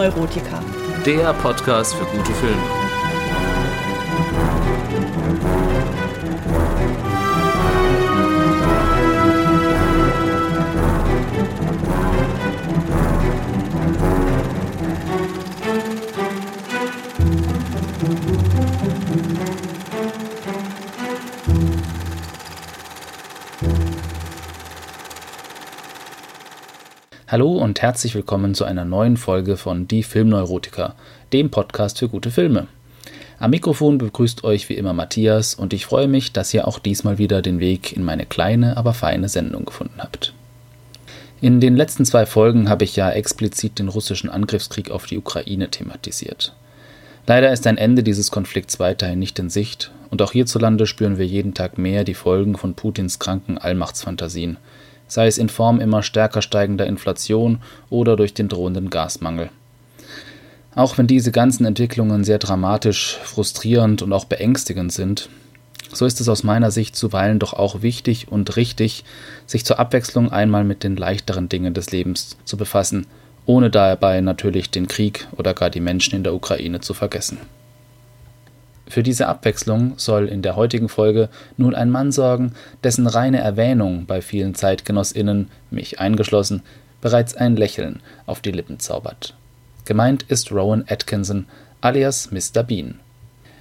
Filmneurotiker. Der Podcast für gute Filme. Hallo und herzlich willkommen zu einer neuen Folge von Die Filmneurotiker, dem Podcast für gute Filme. Am Mikrofon begrüßt euch wie immer Matthias und ich freue mich, dass ihr auch diesmal wieder den Weg in meine kleine, aber feine Sendung gefunden habt. In den letzten zwei Folgen habe ich ja explizit den russischen Angriffskrieg auf die Ukraine thematisiert. Leider ist ein Ende dieses Konflikts weiterhin nicht in Sicht und auch hierzulande spüren wir jeden Tag mehr die Folgen von Putins kranken Allmachtsfantasien – sei es in Form immer stärker steigender Inflation oder durch den drohenden Gasmangel. Auch wenn diese ganzen Entwicklungen sehr dramatisch, frustrierend und auch beängstigend sind, so ist es aus meiner Sicht zuweilen doch auch wichtig und richtig, sich zur Abwechslung einmal mit den leichteren Dingen des Lebens zu befassen, ohne dabei natürlich den Krieg oder gar die Menschen in der Ukraine zu vergessen. Für diese Abwechslung soll in der heutigen Folge nun ein Mann sorgen, dessen reine Erwähnung bei vielen ZeitgenossInnen, mich eingeschlossen, bereits ein Lächeln auf die Lippen zaubert. Gemeint ist Rowan Atkinson alias Mr. Bean.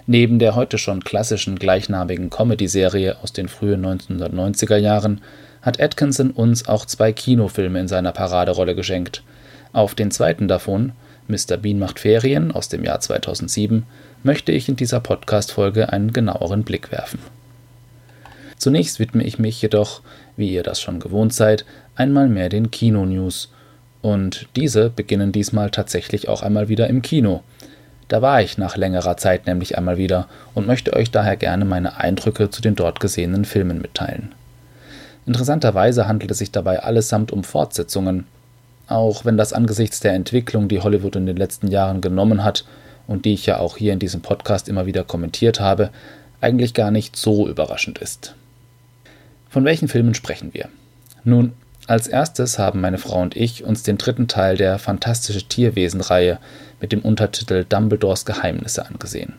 Neben der heute schon klassischen gleichnamigen Comedy-Serie aus den frühen 1990er Jahren hat Atkinson uns auch zwei Kinofilme in seiner Paraderolle geschenkt. Auf den zweiten davon, Mr. Bean macht Ferien aus dem Jahr 2007, möchte ich in dieser Podcast-Folge einen genaueren Blick werfen. Zunächst widme ich mich jedoch, wie ihr das schon gewohnt seid, einmal mehr den Kino-News. Und diese beginnen diesmal tatsächlich auch einmal wieder im Kino. Da war ich nach längerer Zeit nämlich einmal wieder und möchte euch daher gerne meine Eindrücke zu den dort gesehenen Filmen mitteilen. Interessanterweise handelt es sich dabei allesamt um Fortsetzungen, auch wenn das angesichts der Entwicklung, die Hollywood in den letzten Jahren genommen hat, und die ich ja auch hier in diesem Podcast immer wieder kommentiert habe, eigentlich gar nicht so überraschend ist. Von welchen Filmen sprechen wir? Nun, als erstes haben meine Frau und ich uns den dritten Teil der Fantastische Tierwesen-Reihe mit dem Untertitel Dumbledores Geheimnisse angesehen.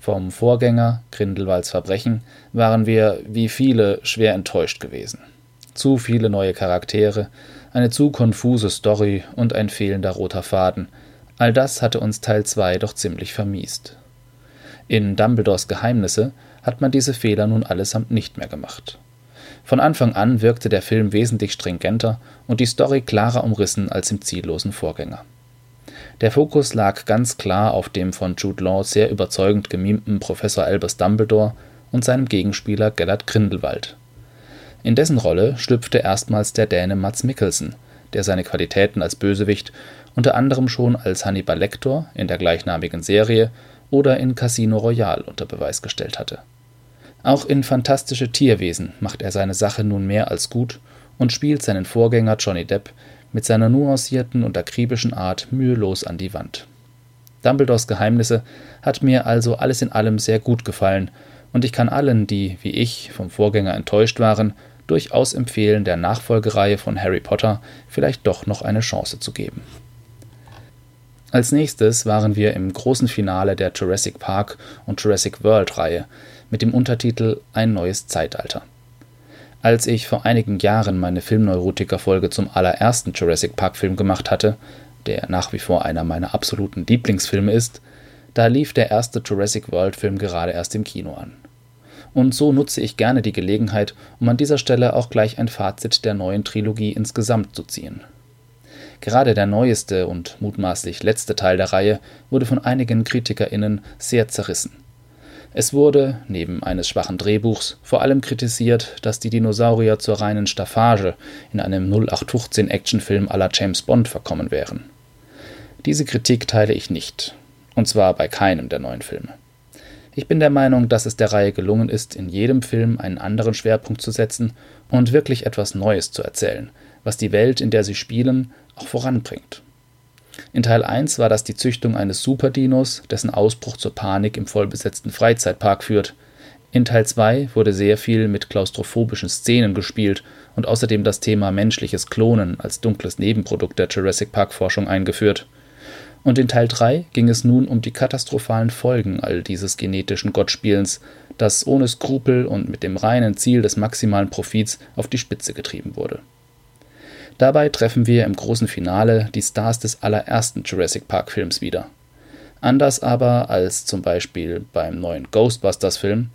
Vom Vorgänger Grindelwalds Verbrechen waren wir, wie viele, schwer enttäuscht gewesen. Zu viele neue Charaktere, eine zu konfuse Story und ein fehlender roter Faden – All das hatte uns Teil 2 doch ziemlich vermiest. In Dumbledores Geheimnisse hat man diese Fehler nun allesamt nicht mehr gemacht. Von Anfang an wirkte der Film wesentlich stringenter und die Story klarer umrissen als im ziellosen Vorgänger. Der Fokus lag ganz klar auf dem von Jude Law sehr überzeugend gemimten Professor Albus Dumbledore und seinem Gegenspieler Gellert Grindelwald. In dessen Rolle schlüpfte erstmals der Däne Mats Mikkelsen, der seine Qualitäten als Bösewicht unter anderem schon als Hannibal Lecter in der gleichnamigen Serie oder in Casino Royale unter Beweis gestellt hatte. Auch in Fantastische Tierwesen macht er seine Sache nun mehr als gut und spielt seinen Vorgänger Johnny Depp mit seiner nuancierten und akribischen Art mühelos an die Wand. Dumbledores Geheimnisse hat mir also alles in allem sehr gut gefallen und ich kann allen, die wie ich vom Vorgänger enttäuscht waren, durchaus empfehlen, der Nachfolgereihe von Harry Potter vielleicht doch noch eine Chance zu geben. Als nächstes waren wir im großen Finale der Jurassic Park und Jurassic World Reihe mit dem Untertitel Ein neues Zeitalter. Als ich vor einigen Jahren meine Filmneurotiker-Folge zum allerersten Jurassic Park-Film gemacht hatte, der nach wie vor einer meiner absoluten Lieblingsfilme ist, da lief der erste Jurassic World-Film gerade erst im Kino an. Und so nutze ich gerne die Gelegenheit, um an dieser Stelle auch gleich ein Fazit der neuen Trilogie insgesamt zu ziehen. Gerade der neueste und mutmaßlich letzte Teil der Reihe wurde von einigen KritikerInnen sehr zerrissen. Es wurde, neben eines schwachen Drehbuchs, vor allem kritisiert, dass die Dinosaurier zur reinen Staffage in einem 0815 Actionfilm à la James Bond verkommen wären. Diese Kritik teile ich nicht. Und zwar bei keinem der neuen Filme. Ich bin der Meinung, dass es der Reihe gelungen ist, in jedem Film einen anderen Schwerpunkt zu setzen und wirklich etwas Neues zu erzählen, was die Welt, in der sie spielen, auch voranbringt. In Teil 1 war das die Züchtung eines Superdinos, dessen Ausbruch zur Panik im vollbesetzten Freizeitpark führt. In Teil 2 wurde sehr viel mit klaustrophobischen Szenen gespielt und außerdem das Thema menschliches Klonen als dunkles Nebenprodukt der Jurassic Park-Forschung eingeführt. Und in Teil 3 ging es nun um die katastrophalen Folgen all dieses genetischen Gottspielens, das ohne Skrupel und mit dem reinen Ziel des maximalen Profits auf die Spitze getrieben wurde. Dabei treffen wir im großen Finale die Stars des allerersten Jurassic Park-Films wieder. Anders aber als zum Beispiel beim neuen Ghostbusters-Film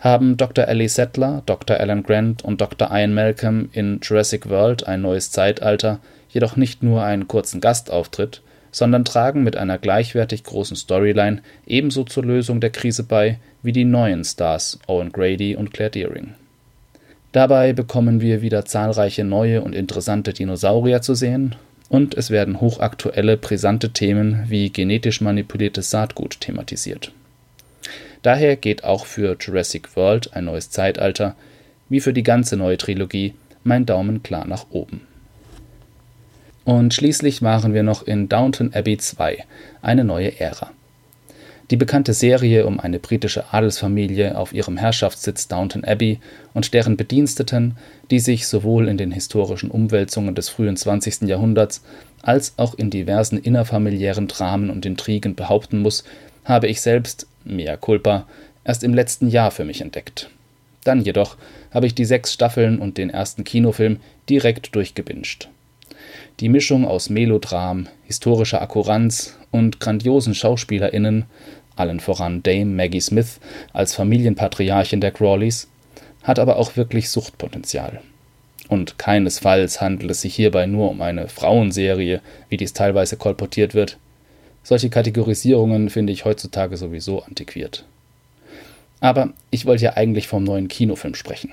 haben Dr. Ellie Settler, Dr. Alan Grant und Dr. Ian Malcolm in Jurassic World ein neues Zeitalter jedoch nicht nur einen kurzen Gastauftritt, sondern tragen mit einer gleichwertig großen Storyline ebenso zur Lösung der Krise bei wie die neuen Stars Owen Grady und Claire Dearing. Dabei bekommen wir wieder zahlreiche neue und interessante Dinosaurier zu sehen und es werden hochaktuelle, brisante Themen wie genetisch manipuliertes Saatgut thematisiert Daher geht auch für Jurassic World ein neues Zeitalter, wie für die ganze neue Trilogie, mein Daumen klar nach oben. Und schließlich waren wir noch in Downton Abbey 2, eine neue Ära. Die bekannte Serie um eine britische Adelsfamilie auf ihrem Herrschaftssitz Downton Abbey und deren Bediensteten, die sich sowohl in den historischen Umwälzungen des frühen 20. Jahrhunderts als auch in diversen innerfamiliären Dramen und Intrigen behaupten muss, habe ich selbst mea culpa, erst im letzten Jahr für mich entdeckt. Dann jedoch habe ich die sechs Staffeln und den ersten Kinofilm direkt durchgebinscht. Die Mischung aus Melodram, historischer Akkuranz und grandiosen SchauspielerInnen, allen voran Dame Maggie Smith als Familienpatriarchin der Crawleys, hat aber auch wirklich Suchtpotenzial. Und keinesfalls handelt es sich hierbei nur um eine Frauenserie, wie dies teilweise kolportiert wird. Solche Kategorisierungen finde ich heutzutage sowieso antiquiert. Aber ich wollte ja eigentlich vom neuen Kinofilm sprechen.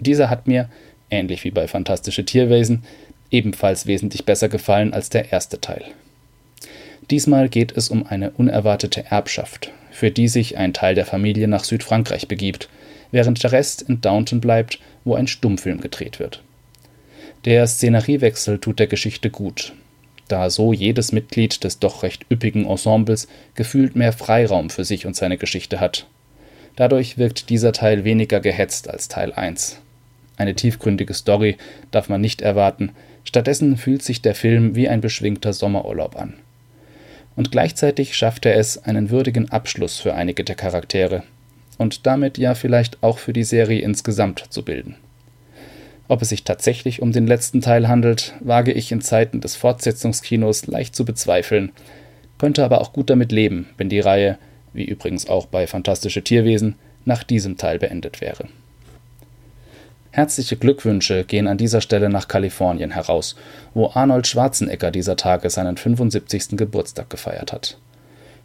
Dieser hat mir, ähnlich wie bei Fantastische Tierwesen, ebenfalls wesentlich besser gefallen als der erste Teil. Diesmal geht es um eine unerwartete Erbschaft, für die sich ein Teil der Familie nach Südfrankreich begibt, während der Rest in Downton bleibt, wo ein Stummfilm gedreht wird. Der Szeneriewechsel tut der Geschichte gut, da so jedes Mitglied des doch recht üppigen Ensembles gefühlt mehr Freiraum für sich und seine Geschichte hat. Dadurch wirkt dieser Teil weniger gehetzt als Teil 1. Eine tiefgründige Story darf man nicht erwarten, stattdessen fühlt sich der Film wie ein beschwingter Sommerurlaub an. Und gleichzeitig schafft er es, einen würdigen Abschluss für einige der Charaktere und damit ja vielleicht auch für die Serie insgesamt zu bilden. Ob es sich tatsächlich um den letzten Teil handelt, wage ich in Zeiten des Fortsetzungskinos leicht zu bezweifeln, könnte aber auch gut damit leben, wenn die Reihe, wie übrigens auch bei Fantastische Tierwesen, nach diesem Teil beendet wäre. Herzliche Glückwünsche gehen an dieser Stelle nach Kalifornien heraus, wo Arnold Schwarzenegger dieser Tage seinen 75. Geburtstag gefeiert hat.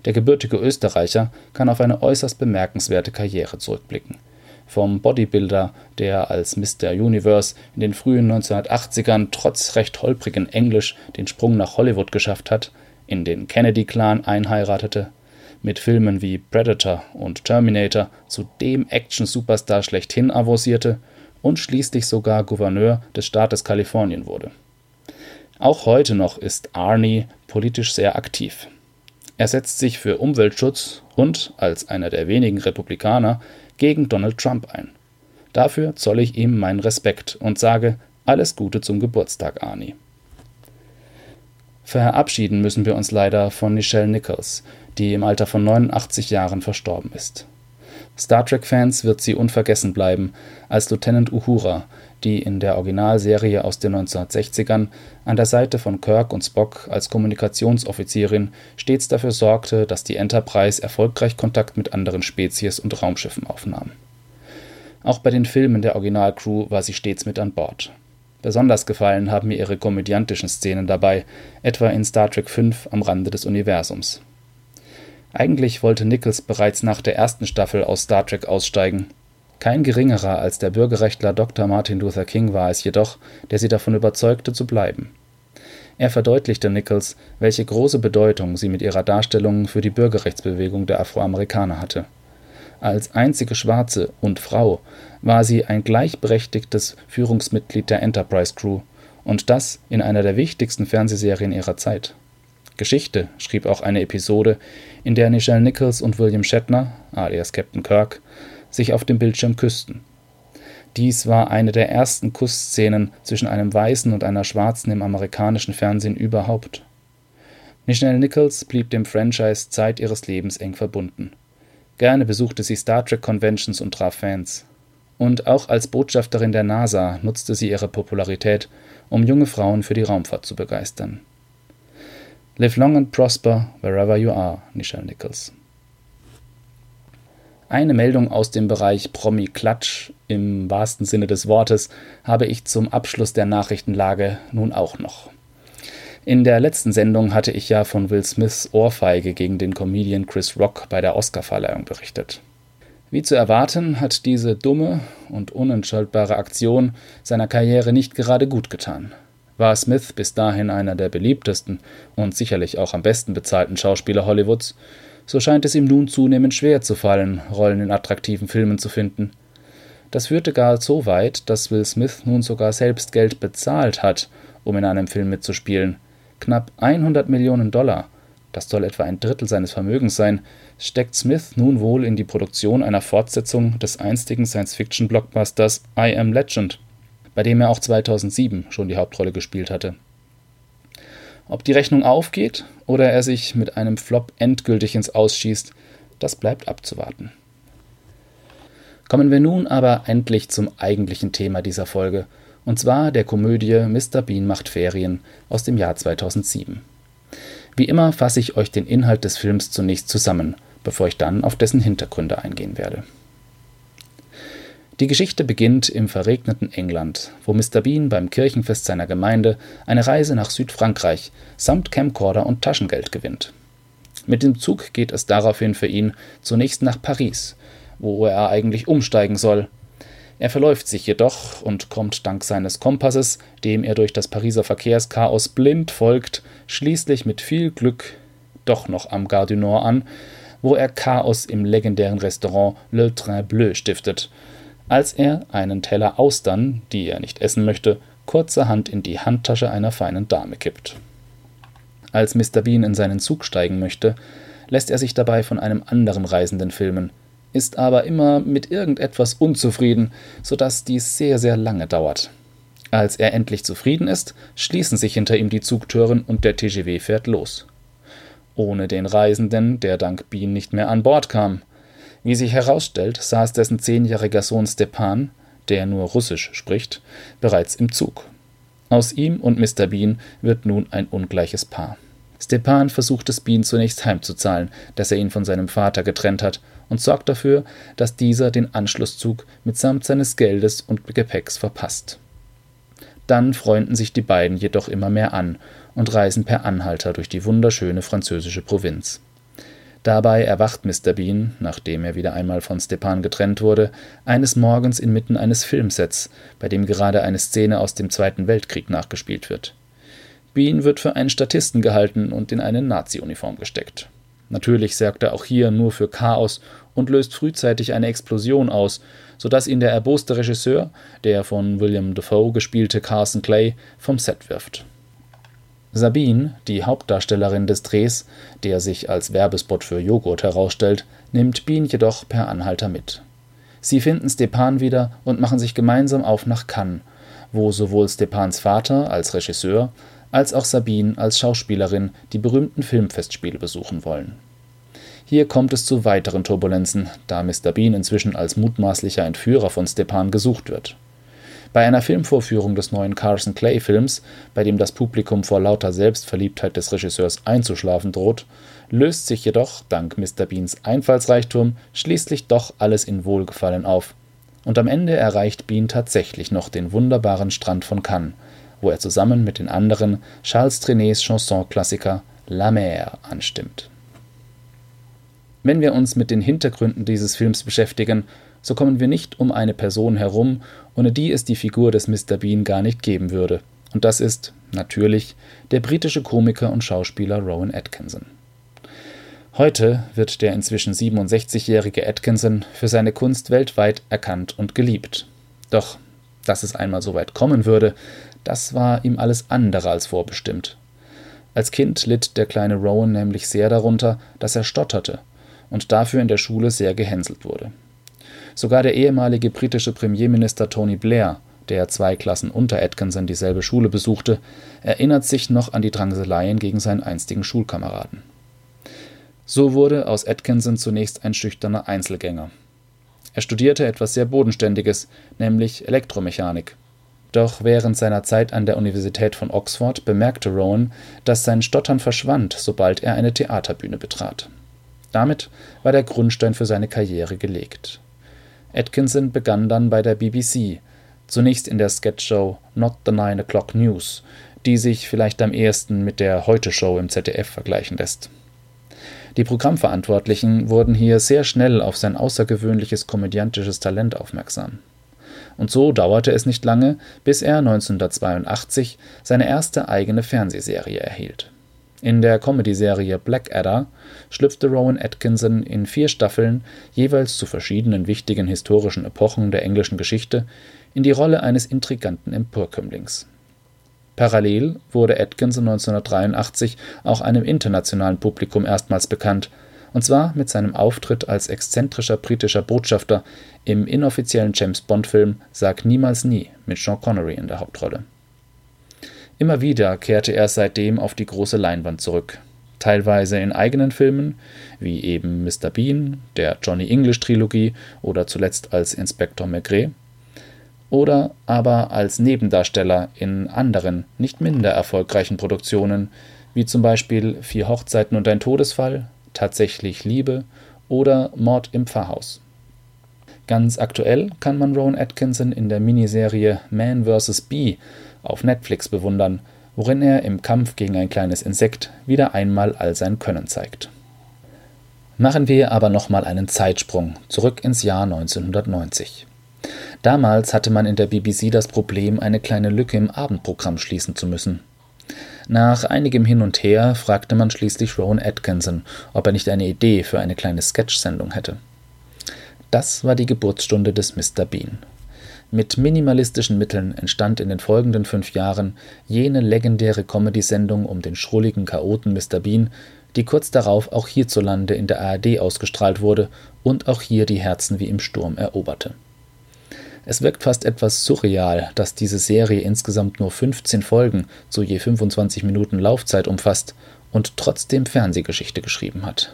Der gebürtige Österreicher kann auf eine äußerst bemerkenswerte Karriere zurückblicken vom Bodybuilder, der als Mr. Universe in den frühen 1980ern trotz recht holprigen Englisch den Sprung nach Hollywood geschafft hat, in den Kennedy-Clan einheiratete, mit Filmen wie Predator und Terminator zu dem Action-Superstar schlechthin avancierte und schließlich sogar Gouverneur des Staates Kalifornien wurde. Auch heute noch ist Arnie politisch sehr aktiv. Er setzt sich für Umweltschutz und, als einer der wenigen Republikaner, gegen Donald Trump ein. Dafür zolle ich ihm meinen Respekt und sage alles Gute zum Geburtstag, Arnie. Verabschieden müssen wir uns leider von Nichelle Nichols, die im Alter von 89 Jahren verstorben ist. Star Trek-Fans wird sie unvergessen bleiben als Lieutenant Uhura, die in der Originalserie aus den 1960ern an der Seite von Kirk und Spock als Kommunikationsoffizierin stets dafür sorgte, dass die Enterprise erfolgreich Kontakt mit anderen Spezies und Raumschiffen aufnahm. Auch bei den Filmen der Originalcrew war sie stets mit an Bord. Besonders gefallen haben mir ihre komödiantischen Szenen dabei, etwa in Star Trek V am Rande des Universums. Eigentlich wollte Nichols bereits nach der ersten Staffel aus Star Trek aussteigen, kein geringerer als der Bürgerrechtler Dr. Martin Luther King war es jedoch, der sie davon überzeugte, zu bleiben. Er verdeutlichte Nichols, welche große Bedeutung sie mit ihrer Darstellung für die Bürgerrechtsbewegung der Afroamerikaner hatte. Als einzige Schwarze und Frau war sie ein gleichberechtigtes Führungsmitglied der Enterprise Crew und das in einer der wichtigsten Fernsehserien ihrer Zeit. Geschichte schrieb auch eine Episode, in der Nichelle Nichols und William Shatner, alias Captain Kirk, sich auf dem Bildschirm küssten. Dies war eine der ersten Kussszenen zwischen einem Weißen und einer Schwarzen im amerikanischen Fernsehen überhaupt. Nichelle Nichols blieb dem Franchise Zeit ihres Lebens eng verbunden. Gerne besuchte sie Star Trek Conventions und traf Fans. Und auch als Botschafterin der NASA nutzte sie ihre Popularität, um junge Frauen für die Raumfahrt zu begeistern. Live long and prosper wherever you are, Nichelle Nichols. Eine Meldung aus dem Bereich Promi-Klatsch im wahrsten Sinne des Wortes habe ich zum Abschluss der Nachrichtenlage nun auch noch. In der letzten Sendung hatte ich ja von Will Smiths Ohrfeige gegen den Comedian Chris Rock bei der Oscarverleihung berichtet. Wie zu erwarten, hat diese dumme und unentschuldigbare Aktion seiner Karriere nicht gerade gut getan. War Smith bis dahin einer der beliebtesten und sicherlich auch am besten bezahlten Schauspieler Hollywoods, so scheint es ihm nun zunehmend schwer zu fallen, Rollen in attraktiven Filmen zu finden. Das führte gar so weit, dass Will Smith nun sogar selbst Geld bezahlt hat, um in einem Film mitzuspielen. Knapp 100 Millionen Dollar, das soll etwa ein Drittel seines Vermögens sein, steckt Smith nun wohl in die Produktion einer Fortsetzung des einstigen Science-Fiction-Blockbusters I Am Legend, bei dem er auch 2007 schon die Hauptrolle gespielt hatte. Ob die Rechnung aufgeht oder er sich mit einem Flop endgültig ins Ausschießt, das bleibt abzuwarten. Kommen wir nun aber endlich zum eigentlichen Thema dieser Folge, und zwar der Komödie Mr. Bean macht Ferien aus dem Jahr 2007. Wie immer fasse ich euch den Inhalt des Films zunächst zusammen, bevor ich dann auf dessen Hintergründe eingehen werde. Die Geschichte beginnt im verregneten England, wo Mr. Bean beim Kirchenfest seiner Gemeinde eine Reise nach Südfrankreich samt Camcorder und Taschengeld gewinnt. Mit dem Zug geht es daraufhin für ihn zunächst nach Paris, wo er eigentlich umsteigen soll. Er verläuft sich jedoch und kommt dank seines Kompasses, dem er durch das Pariser Verkehrschaos blind folgt, schließlich mit viel Glück doch noch am Gare du Nord an, wo er Chaos im legendären Restaurant Le Train Bleu stiftet als er einen Teller Austern, die er nicht essen möchte, kurzerhand in die Handtasche einer feinen Dame kippt. Als Mr. Bean in seinen Zug steigen möchte, lässt er sich dabei von einem anderen Reisenden filmen, ist aber immer mit irgendetwas unzufrieden, so dass dies sehr, sehr lange dauert. Als er endlich zufrieden ist, schließen sich hinter ihm die Zugtüren und der TGW fährt los. Ohne den Reisenden, der dank Bean nicht mehr an Bord kam – wie sich herausstellt, saß dessen zehnjähriger Sohn Stepan, der nur Russisch spricht, bereits im Zug. Aus ihm und Mr. Bean wird nun ein ungleiches Paar. Stepan versucht es Bean zunächst heimzuzahlen, dass er ihn von seinem Vater getrennt hat, und sorgt dafür, dass dieser den Anschlusszug mitsamt seines Geldes und Gepäcks verpasst. Dann freunden sich die beiden jedoch immer mehr an und reisen per Anhalter durch die wunderschöne französische Provinz. Dabei erwacht Mr. Bean, nachdem er wieder einmal von Stepan getrennt wurde, eines Morgens inmitten eines Filmsets, bei dem gerade eine Szene aus dem Zweiten Weltkrieg nachgespielt wird. Bean wird für einen Statisten gehalten und in eine Nazi-Uniform gesteckt. Natürlich sorgt er auch hier nur für Chaos und löst frühzeitig eine Explosion aus, sodass ihn der erboste Regisseur, der von William Dafoe gespielte Carson Clay, vom Set wirft. Sabine, die Hauptdarstellerin des Drehs, der sich als Werbespot für Joghurt herausstellt, nimmt Bean jedoch per Anhalter mit. Sie finden Stepan wieder und machen sich gemeinsam auf nach Cannes, wo sowohl Stepans Vater als Regisseur als auch Sabine als Schauspielerin die berühmten Filmfestspiele besuchen wollen. Hier kommt es zu weiteren Turbulenzen, da Mr. Bean inzwischen als mutmaßlicher Entführer von Stepan gesucht wird bei einer Filmvorführung des neuen Carson Clay-Films, bei dem das Publikum vor lauter Selbstverliebtheit des Regisseurs einzuschlafen droht, löst sich jedoch, dank Mr. Beans Einfallsreichtum, schließlich doch alles in Wohlgefallen auf. Und am Ende erreicht Bean tatsächlich noch den wunderbaren Strand von Cannes, wo er zusammen mit den anderen Charles Trenets Chanson-Klassiker La Mer anstimmt. Wenn wir uns mit den Hintergründen dieses Films beschäftigen, so kommen wir nicht um eine Person herum, ohne die es die Figur des Mr. Bean gar nicht geben würde. Und das ist, natürlich, der britische Komiker und Schauspieler Rowan Atkinson. Heute wird der inzwischen 67-jährige Atkinson für seine Kunst weltweit erkannt und geliebt. Doch, dass es einmal so weit kommen würde, das war ihm alles andere als vorbestimmt. Als Kind litt der kleine Rowan nämlich sehr darunter, dass er stotterte und dafür in der Schule sehr gehänselt wurde. Sogar der ehemalige britische Premierminister Tony Blair, der zwei Klassen unter Atkinson dieselbe Schule besuchte, erinnert sich noch an die Drangseleien gegen seinen einstigen Schulkameraden. So wurde aus Atkinson zunächst ein schüchterner Einzelgänger. Er studierte etwas sehr Bodenständiges, nämlich Elektromechanik. Doch während seiner Zeit an der Universität von Oxford bemerkte Rowan, dass sein Stottern verschwand, sobald er eine Theaterbühne betrat. Damit war der Grundstein für seine Karriere gelegt. Atkinson begann dann bei der BBC, zunächst in der Sketchshow Not the Nine O'Clock News, die sich vielleicht am ehesten mit der Heute-Show im ZDF vergleichen lässt. Die Programmverantwortlichen wurden hier sehr schnell auf sein außergewöhnliches komödiantisches Talent aufmerksam. Und so dauerte es nicht lange, bis er 1982 seine erste eigene Fernsehserie erhielt in der Comedy-Serie Blackadder schlüpfte Rowan Atkinson in vier Staffeln, jeweils zu verschiedenen wichtigen historischen Epochen der englischen Geschichte, in die Rolle eines intriganten Emporkömmlings. Parallel wurde Atkinson 1983 auch einem internationalen Publikum erstmals bekannt, und zwar mit seinem Auftritt als exzentrischer britischer Botschafter im inoffiziellen James-Bond-Film Sag niemals nie mit Sean Connery in der Hauptrolle Immer wieder kehrte er seitdem auf die große Leinwand zurück, teilweise in eigenen Filmen, wie eben Mr. Bean, der Johnny English Trilogie oder zuletzt als Inspektor Maigret, oder aber als Nebendarsteller in anderen, nicht minder erfolgreichen Produktionen, wie zum Beispiel Vier Hochzeiten und ein Todesfall, Tatsächlich Liebe oder Mord im Pfarrhaus. Ganz aktuell kann man Rowan Atkinson in der Miniserie Man vs. Bee auf Netflix bewundern, worin er im Kampf gegen ein kleines Insekt wieder einmal all sein Können zeigt. Machen wir aber nochmal einen Zeitsprung zurück ins Jahr 1990. Damals hatte man in der BBC das Problem, eine kleine Lücke im Abendprogramm schließen zu müssen. Nach einigem Hin und Her fragte man schließlich Rowan Atkinson, ob er nicht eine Idee für eine kleine Sketch-Sendung hätte. Das war die Geburtsstunde des Mr. Bean. Mit minimalistischen Mitteln entstand in den folgenden fünf Jahren jene legendäre Comedy-Sendung um den schrulligen Chaoten Mr. Bean, die kurz darauf auch hierzulande in der ARD ausgestrahlt wurde und auch hier die Herzen wie im Sturm eroberte. Es wirkt fast etwas surreal, dass diese Serie insgesamt nur 15 Folgen zu je 25 Minuten Laufzeit umfasst und trotzdem Fernsehgeschichte geschrieben hat.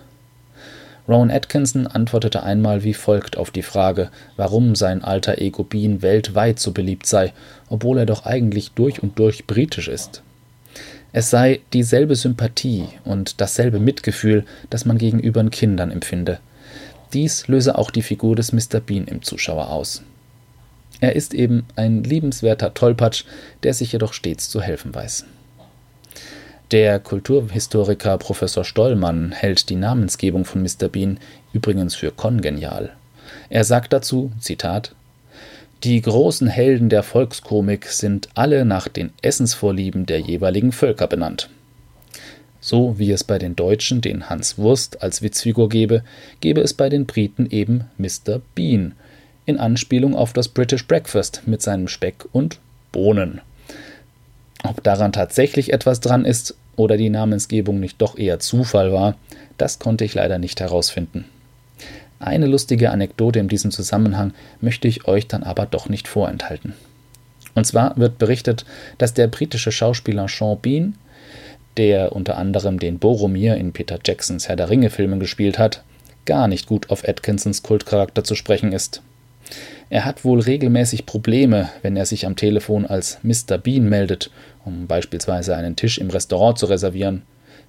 Rowan Atkinson antwortete einmal wie folgt auf die Frage, warum sein alter Ego Bean weltweit so beliebt sei, obwohl er doch eigentlich durch und durch britisch ist. Es sei dieselbe Sympathie und dasselbe Mitgefühl, das man gegenüber Kindern empfinde. Dies löse auch die Figur des Mr. Bean im Zuschauer aus. Er ist eben ein liebenswerter Tollpatsch, der sich jedoch stets zu helfen weiß. Der Kulturhistoriker Professor Stollmann hält die Namensgebung von Mr. Bean übrigens für kongenial. Er sagt dazu, Zitat, die großen Helden der Volkskomik sind alle nach den Essensvorlieben der jeweiligen Völker benannt. So wie es bei den Deutschen den Hans Wurst als Witzfigur gebe, gebe es bei den Briten eben Mr. Bean, in Anspielung auf das British Breakfast mit seinem Speck und Bohnen. Ob daran tatsächlich etwas dran ist oder die Namensgebung nicht doch eher Zufall war, das konnte ich leider nicht herausfinden. Eine lustige Anekdote in diesem Zusammenhang möchte ich euch dann aber doch nicht vorenthalten. Und zwar wird berichtet, dass der britische Schauspieler Sean Bean, der unter anderem den Boromir in Peter Jacksons Herr der Ringe-Filmen gespielt hat, gar nicht gut auf Atkinsons Kultcharakter zu sprechen ist. Er hat wohl regelmäßig Probleme, wenn er sich am Telefon als Mr. Bean meldet, um beispielsweise einen Tisch im Restaurant zu reservieren.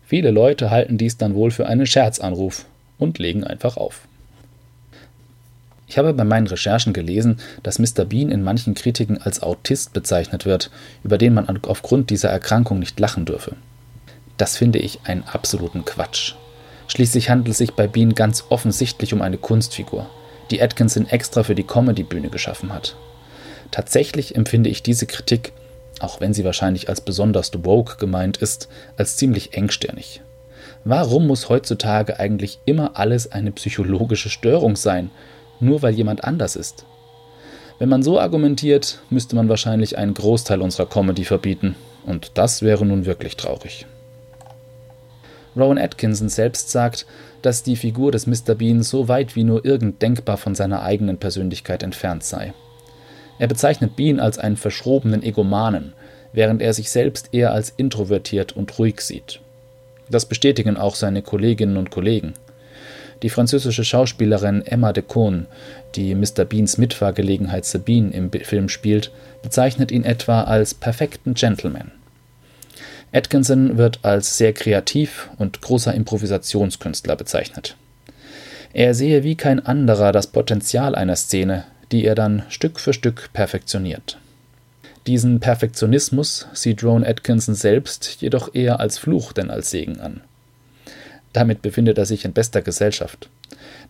Viele Leute halten dies dann wohl für einen Scherzanruf und legen einfach auf. Ich habe bei meinen Recherchen gelesen, dass Mr. Bean in manchen Kritiken als Autist bezeichnet wird, über den man aufgrund dieser Erkrankung nicht lachen dürfe. Das finde ich einen absoluten Quatsch. Schließlich handelt es sich bei Bean ganz offensichtlich um eine Kunstfigur die Atkinson extra für die Comedy-Bühne geschaffen hat. Tatsächlich empfinde ich diese Kritik, auch wenn sie wahrscheinlich als besonders woke gemeint ist, als ziemlich engstirnig. Warum muss heutzutage eigentlich immer alles eine psychologische Störung sein, nur weil jemand anders ist? Wenn man so argumentiert, müsste man wahrscheinlich einen Großteil unserer Comedy verbieten, und das wäre nun wirklich traurig. Rowan Atkinson selbst sagt, dass die Figur des Mr. Bean so weit wie nur irgend denkbar von seiner eigenen Persönlichkeit entfernt sei. Er bezeichnet Bean als einen verschrobenen Egomanen, während er sich selbst eher als introvertiert und ruhig sieht. Das bestätigen auch seine Kolleginnen und Kollegen. Die französische Schauspielerin Emma de Cohn, die Mr. Beans Mitfahrgelegenheit Sabine im Film spielt, bezeichnet ihn etwa als perfekten Gentleman. Atkinson wird als sehr kreativ und großer Improvisationskünstler bezeichnet. Er sehe wie kein anderer das Potenzial einer Szene, die er dann Stück für Stück perfektioniert. Diesen Perfektionismus sieht Rowan Atkinson selbst jedoch eher als Fluch denn als Segen an. Damit befindet er sich in bester Gesellschaft.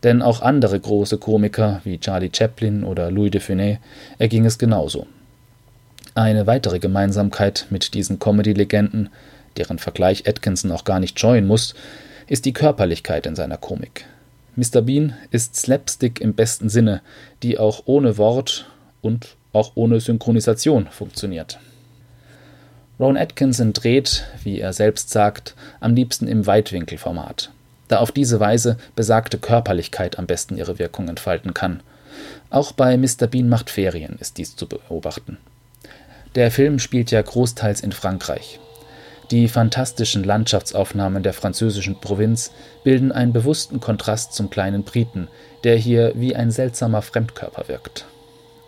Denn auch andere große Komiker wie Charlie Chaplin oder Louis de Funès erging es genauso. Eine weitere Gemeinsamkeit mit diesen Comedy-Legenden, deren Vergleich Atkinson auch gar nicht scheuen muss, ist die Körperlichkeit in seiner Komik. Mr. Bean ist Slapstick im besten Sinne, die auch ohne Wort und auch ohne Synchronisation funktioniert. Ron Atkinson dreht, wie er selbst sagt, am liebsten im Weitwinkelformat, da auf diese Weise besagte Körperlichkeit am besten ihre Wirkung entfalten kann. Auch bei Mr. Bean macht Ferien ist dies zu beobachten. Der Film spielt ja großteils in Frankreich. Die fantastischen Landschaftsaufnahmen der französischen Provinz bilden einen bewussten Kontrast zum kleinen Briten, der hier wie ein seltsamer Fremdkörper wirkt.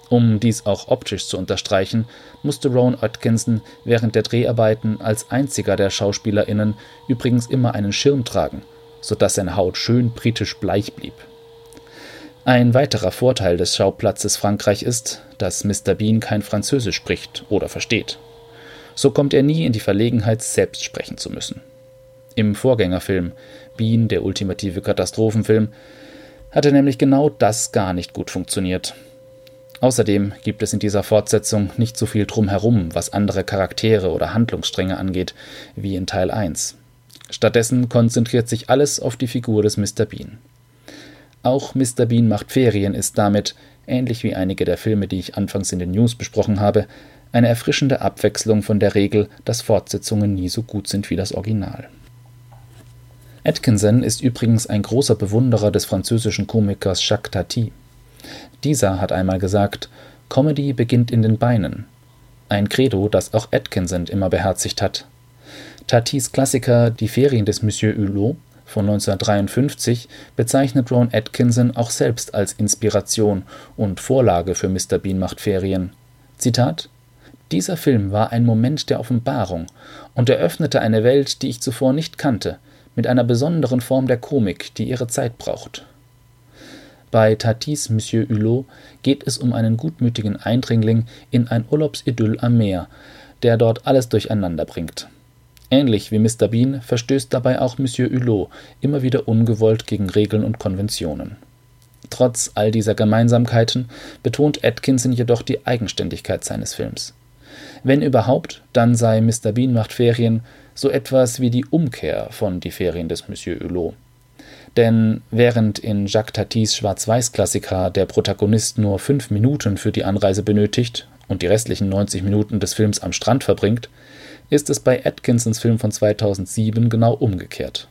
Um dies auch optisch zu unterstreichen, musste Rowan Atkinson während der Dreharbeiten als einziger der SchauspielerInnen übrigens immer einen Schirm tragen, sodass seine Haut schön britisch bleich blieb. Ein weiterer Vorteil des Schauplatzes Frankreich ist, dass Mr. Bean kein Französisch spricht oder versteht. So kommt er nie in die Verlegenheit, selbst sprechen zu müssen. Im Vorgängerfilm Bean, der ultimative Katastrophenfilm, hatte nämlich genau das gar nicht gut funktioniert. Außerdem gibt es in dieser Fortsetzung nicht so viel drumherum, was andere Charaktere oder Handlungsstränge angeht, wie in Teil 1. Stattdessen konzentriert sich alles auf die Figur des Mr. Bean. Auch Mr. Bean macht Ferien ist damit, ähnlich wie einige der Filme, die ich anfangs in den News besprochen habe, eine erfrischende Abwechslung von der Regel, dass Fortsetzungen nie so gut sind wie das Original. Atkinson ist übrigens ein großer Bewunderer des französischen Komikers Jacques Tati. Dieser hat einmal gesagt, Comedy beginnt in den Beinen. Ein Credo, das auch Atkinson immer beherzigt hat. Tatis Klassiker Die Ferien des Monsieur Hulot von 1953 bezeichnet Ron Atkinson auch selbst als Inspiration und Vorlage für Mr. Bean macht Ferien. Zitat Dieser Film war ein Moment der Offenbarung und eröffnete eine Welt, die ich zuvor nicht kannte, mit einer besonderen Form der Komik, die ihre Zeit braucht. Bei Tatis Monsieur Hulot geht es um einen gutmütigen Eindringling in ein Urlaubsidyll am Meer, der dort alles durcheinander bringt. Ähnlich wie Mr. Bean verstößt dabei auch Monsieur Hulot immer wieder ungewollt gegen Regeln und Konventionen. Trotz all dieser Gemeinsamkeiten betont Atkinson jedoch die Eigenständigkeit seines Films. Wenn überhaupt, dann sei Mr. Bean macht Ferien so etwas wie die Umkehr von Die Ferien des Monsieur Hulot. Denn während in Jacques Tatis Schwarz-Weiß-Klassiker der Protagonist nur fünf Minuten für die Anreise benötigt und die restlichen 90 Minuten des Films am Strand verbringt, ist es bei Atkinsons Film von 2007 genau umgekehrt.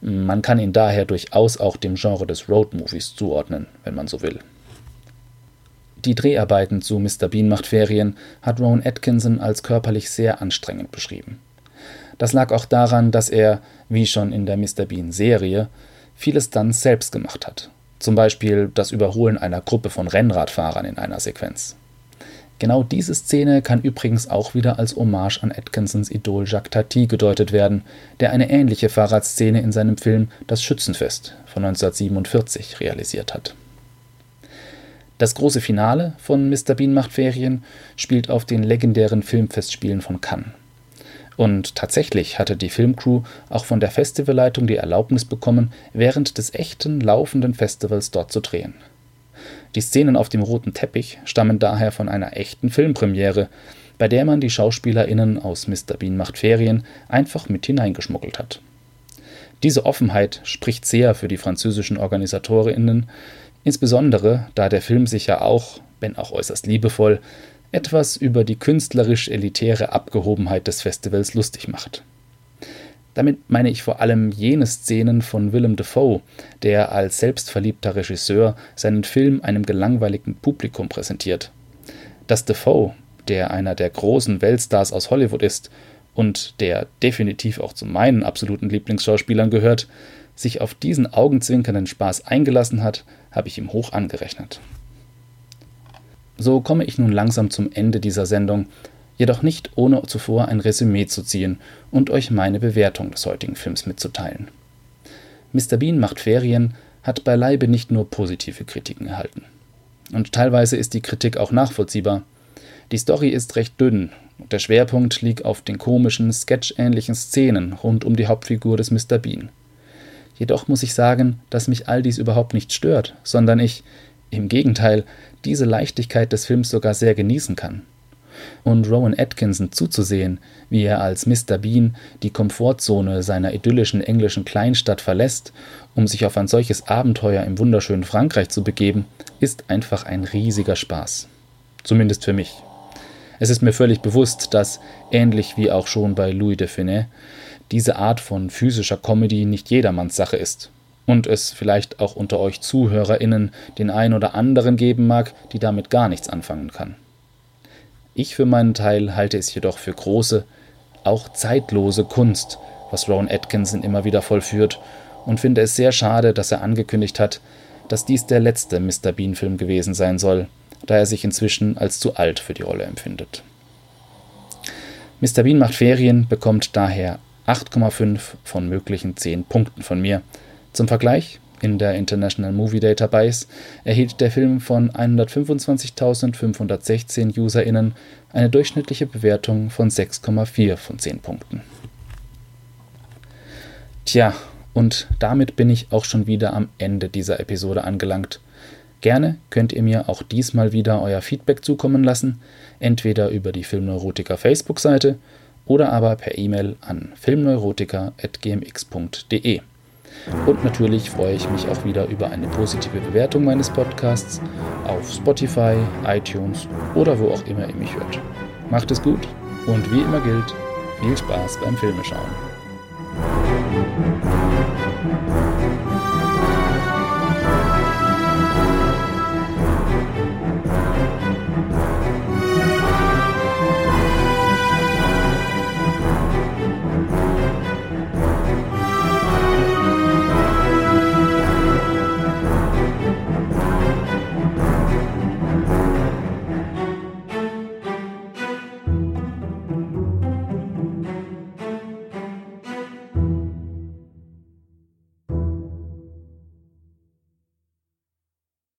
Man kann ihn daher durchaus auch dem Genre des Roadmovies zuordnen, wenn man so will. Die Dreharbeiten zu Mr. Bean macht Ferien hat Rowan Atkinson als körperlich sehr anstrengend beschrieben. Das lag auch daran, dass er, wie schon in der Mr. Bean-Serie, viele Stunts selbst gemacht hat. Zum Beispiel das Überholen einer Gruppe von Rennradfahrern in einer Sequenz. Genau diese Szene kann übrigens auch wieder als Hommage an Atkinsons Idol Jacques Tati gedeutet werden, der eine ähnliche Fahrradszene in seinem Film Das Schützenfest von 1947 realisiert hat. Das große Finale von Mr. Bean macht Ferien spielt auf den legendären Filmfestspielen von Cannes. Und tatsächlich hatte die Filmcrew auch von der Festivalleitung die Erlaubnis bekommen, während des echten laufenden Festivals dort zu drehen. Die Szenen auf dem roten Teppich stammen daher von einer echten Filmpremiere, bei der man die SchauspielerInnen aus Mr. Bean macht Ferien einfach mit hineingeschmuggelt hat. Diese Offenheit spricht sehr für die französischen OrganisatorInnen, insbesondere da der Film sich ja auch, wenn auch äußerst liebevoll, etwas über die künstlerisch elitäre Abgehobenheit des Festivals lustig macht. Damit meine ich vor allem jene Szenen von Willem Dafoe, der als selbstverliebter Regisseur seinen Film einem gelangweilten Publikum präsentiert. Dass Dafoe, der einer der großen Weltstars aus Hollywood ist und der definitiv auch zu meinen absoluten Lieblingsschauspielern gehört, sich auf diesen augenzwinkernden Spaß eingelassen hat, habe ich ihm hoch angerechnet. So komme ich nun langsam zum Ende dieser Sendung jedoch nicht ohne zuvor ein Resümee zu ziehen und euch meine Bewertung des heutigen Films mitzuteilen. Mr. Bean macht Ferien hat beileibe nicht nur positive Kritiken erhalten. Und teilweise ist die Kritik auch nachvollziehbar. Die Story ist recht dünn und der Schwerpunkt liegt auf den komischen, sketchähnlichen Szenen rund um die Hauptfigur des Mr. Bean. Jedoch muss ich sagen, dass mich all dies überhaupt nicht stört, sondern ich, im Gegenteil, diese Leichtigkeit des Films sogar sehr genießen kann und Rowan Atkinson zuzusehen, wie er als Mr. Bean die Komfortzone seiner idyllischen englischen Kleinstadt verlässt, um sich auf ein solches Abenteuer im wunderschönen Frankreich zu begeben, ist einfach ein riesiger Spaß. Zumindest für mich. Es ist mir völlig bewusst, dass, ähnlich wie auch schon bei Louis de Funès, diese Art von physischer Comedy nicht jedermanns Sache ist und es vielleicht auch unter euch ZuhörerInnen den ein oder anderen geben mag, die damit gar nichts anfangen kann. Ich für meinen Teil halte es jedoch für große, auch zeitlose Kunst, was Rowan Atkinson immer wieder vollführt, und finde es sehr schade, dass er angekündigt hat, dass dies der letzte Mr. Bean-Film gewesen sein soll, da er sich inzwischen als zu alt für die Rolle empfindet. Mr. Bean macht Ferien bekommt daher 8,5 von möglichen 10 Punkten von mir. Zum Vergleich, in der International Movie Database erhielt der Film von 125.516 UserInnen eine durchschnittliche Bewertung von 6,4 von 10 Punkten. Tja, und damit bin ich auch schon wieder am Ende dieser Episode angelangt. Gerne könnt ihr mir auch diesmal wieder euer Feedback zukommen lassen, entweder über die Filmneurotiker Facebook-Seite oder aber per E-Mail an filmneurotiker.gmx.de. Und natürlich freue ich mich auch wieder über eine positive Bewertung meines Podcasts auf Spotify, iTunes oder wo auch immer ihr mich hört. Macht es gut und wie immer gilt, viel Spaß beim Filmeschauen.